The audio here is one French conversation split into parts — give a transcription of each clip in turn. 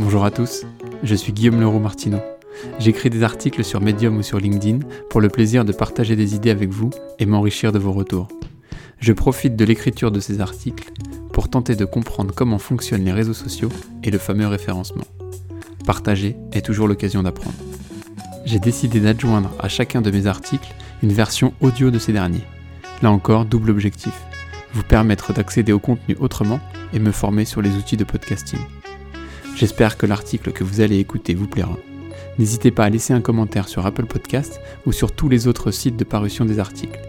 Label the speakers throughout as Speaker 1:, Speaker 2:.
Speaker 1: Bonjour à tous, je suis Guillaume Leroux Martineau. J'écris des articles sur Medium ou sur LinkedIn pour le plaisir de partager des idées avec vous et m'enrichir de vos retours. Je profite de l'écriture de ces articles pour tenter de comprendre comment fonctionnent les réseaux sociaux et le fameux référencement. Partager est toujours l'occasion d'apprendre. J'ai décidé d'adjoindre à chacun de mes articles une version audio de ces derniers. Là encore, double objectif. Vous permettre d'accéder au contenu autrement et me former sur les outils de podcasting. J'espère que l'article que vous allez écouter vous plaira. N'hésitez pas à laisser un commentaire sur Apple Podcast ou sur tous les autres sites de parution des articles.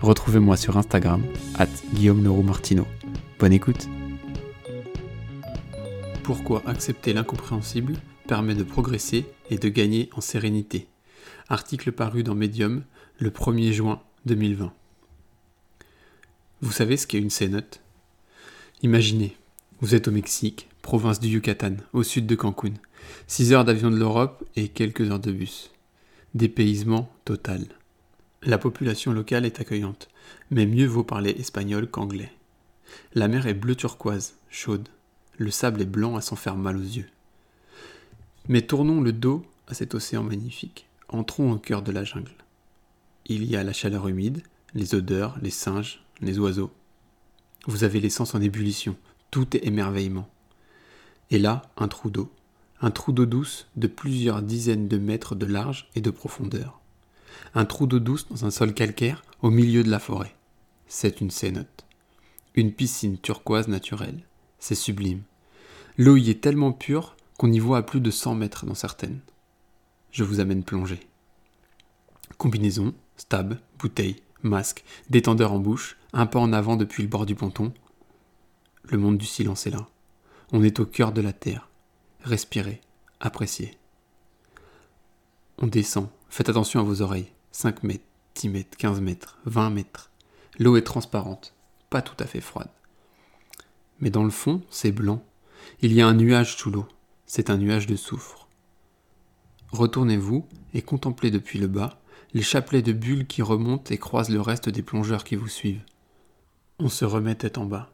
Speaker 1: Retrouvez-moi sur Instagram, at Guillaume Leroux Martino. Bonne écoute Pourquoi accepter l'incompréhensible permet de progresser et de gagner en sérénité Article paru dans Medium le 1er juin 2020. Vous savez ce qu'est une cénote? Imaginez, vous êtes au Mexique, province du Yucatan, au sud de Cancun. 6 heures d'avion de l'Europe et quelques heures de bus. Dépaysement total. La population locale est accueillante, mais mieux vaut parler espagnol qu'anglais. La mer est bleu turquoise, chaude. Le sable est blanc à s'en faire mal aux yeux. Mais tournons le dos à cet océan magnifique. Entrons au cœur de la jungle. Il y a la chaleur humide, les odeurs, les singes, les oiseaux. Vous avez l'essence en ébullition, tout est émerveillement. Et là, un trou d'eau. Un trou d'eau douce de plusieurs dizaines de mètres de large et de profondeur. Un trou d'eau douce dans un sol calcaire au milieu de la forêt. C'est une cénote. Une piscine turquoise naturelle. C'est sublime. L'eau y est tellement pure qu'on y voit à plus de 100 mètres dans certaines. Je vous amène plonger. Combinaison, stab, bouteille, masque, détendeur en bouche, un pas en avant depuis le bord du ponton. Le monde du silence est là. On est au cœur de la terre. Respirez, appréciez. On descend. Faites attention à vos oreilles. 5 mètres, 10 mètres, 15 mètres, 20 mètres. L'eau est transparente, pas tout à fait froide. Mais dans le fond, c'est blanc. Il y a un nuage sous l'eau. C'est un nuage de soufre. Retournez-vous et contemplez depuis le bas les chapelets de bulles qui remontent et croisent le reste des plongeurs qui vous suivent. On se remet tête en bas.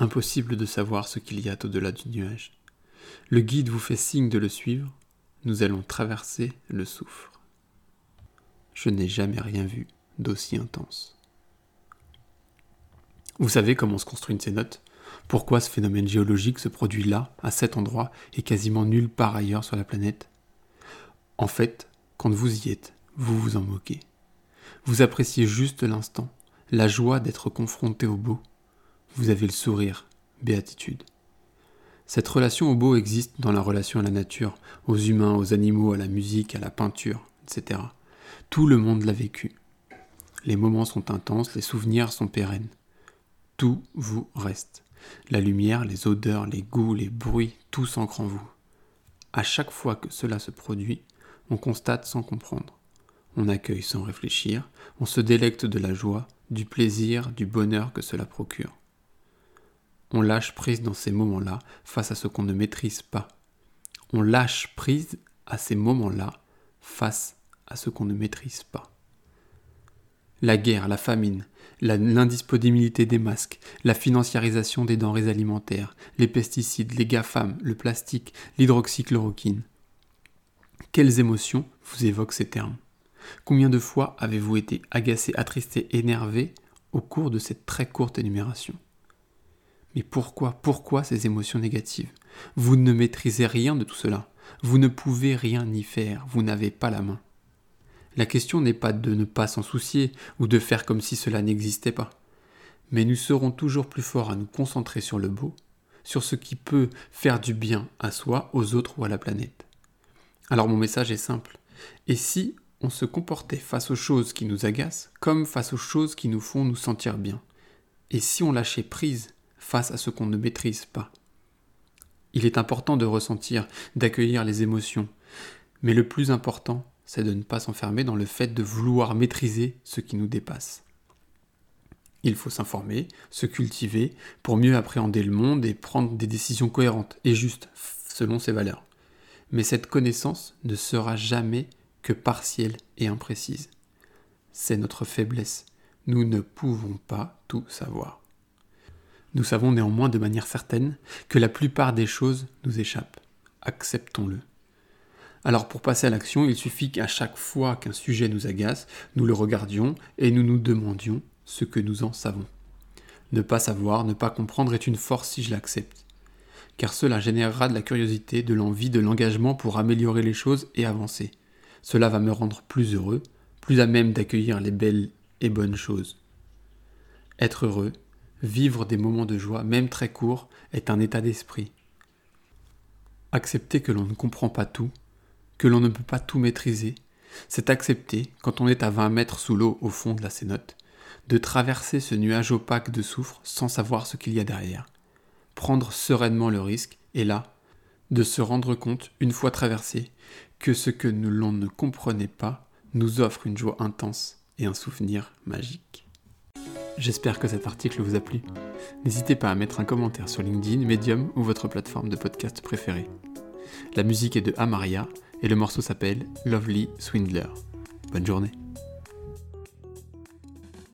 Speaker 1: Impossible de savoir ce qu'il y a au-delà du nuage. Le guide vous fait signe de le suivre. Nous allons traverser le soufre. Je n'ai jamais rien vu d'aussi intense. Vous savez comment se construit une cénote Pourquoi ce phénomène géologique se produit là, à cet endroit, et quasiment nulle part ailleurs sur la planète? En fait, quand vous y êtes, vous vous en moquez. Vous appréciez juste l'instant, la joie d'être confronté au beau, vous avez le sourire, béatitude. Cette relation au beau existe dans la relation à la nature, aux humains, aux animaux, à la musique, à la peinture, etc. Tout le monde l'a vécu. Les moments sont intenses, les souvenirs sont pérennes. Tout vous reste. La lumière, les odeurs, les goûts, les bruits, tout s'ancre en vous. À chaque fois que cela se produit, on constate sans comprendre. On accueille sans réfléchir, on se délecte de la joie, du plaisir, du bonheur que cela procure. On lâche prise dans ces moments-là face à ce qu'on ne maîtrise pas. On lâche prise à ces moments-là face à ce qu'on ne maîtrise pas. La guerre, la famine, l'indisponibilité des masques, la financiarisation des denrées alimentaires, les pesticides, les GAFAM, le plastique, l'hydroxychloroquine. Quelles émotions vous évoquent ces termes? Combien de fois avez-vous été agacé, attristé, énervé au cours de cette très courte énumération? Mais pourquoi, pourquoi ces émotions négatives? Vous ne maîtrisez rien de tout cela. Vous ne pouvez rien y faire. Vous n'avez pas la main. La question n'est pas de ne pas s'en soucier ou de faire comme si cela n'existait pas. Mais nous serons toujours plus forts à nous concentrer sur le beau, sur ce qui peut faire du bien à soi, aux autres ou à la planète. Alors mon message est simple. Et si on se comportait face aux choses qui nous agacent comme face aux choses qui nous font nous sentir bien? Et si on lâchait prise face à ce qu'on ne maîtrise pas. Il est important de ressentir, d'accueillir les émotions, mais le plus important, c'est de ne pas s'enfermer dans le fait de vouloir maîtriser ce qui nous dépasse. Il faut s'informer, se cultiver pour mieux appréhender le monde et prendre des décisions cohérentes et justes selon ses valeurs. Mais cette connaissance ne sera jamais que partielle et imprécise. C'est notre faiblesse. Nous ne pouvons pas tout savoir. Nous savons néanmoins de manière certaine que la plupart des choses nous échappent. acceptons-le. Alors pour passer à l'action, il suffit qu'à chaque fois qu'un sujet nous agace, nous le regardions et nous nous demandions ce que nous en savons. Ne pas savoir, ne pas comprendre est une force si je l'accepte. Car cela générera de la curiosité, de l'envie, de l'engagement pour améliorer les choses et avancer. Cela va me rendre plus heureux, plus à même d'accueillir les belles et bonnes choses. Être heureux, vivre des moments de joie, même très courts, est un état d'esprit. Accepter que l'on ne comprend pas tout, que l'on ne peut pas tout maîtriser, c'est accepter, quand on est à 20 mètres sous l'eau au fond de la cénote, de traverser ce nuage opaque de soufre sans savoir ce qu'il y a derrière. Prendre sereinement le risque, et là, de se rendre compte, une fois traversé, que ce que l'on ne comprenait pas nous offre une joie intense et un souvenir magique. J'espère que cet article vous a plu. N'hésitez pas à mettre un commentaire sur LinkedIn, Medium ou votre plateforme de podcast préférée. La musique est de Amaria et le morceau s'appelle Lovely Swindler. Bonne journée.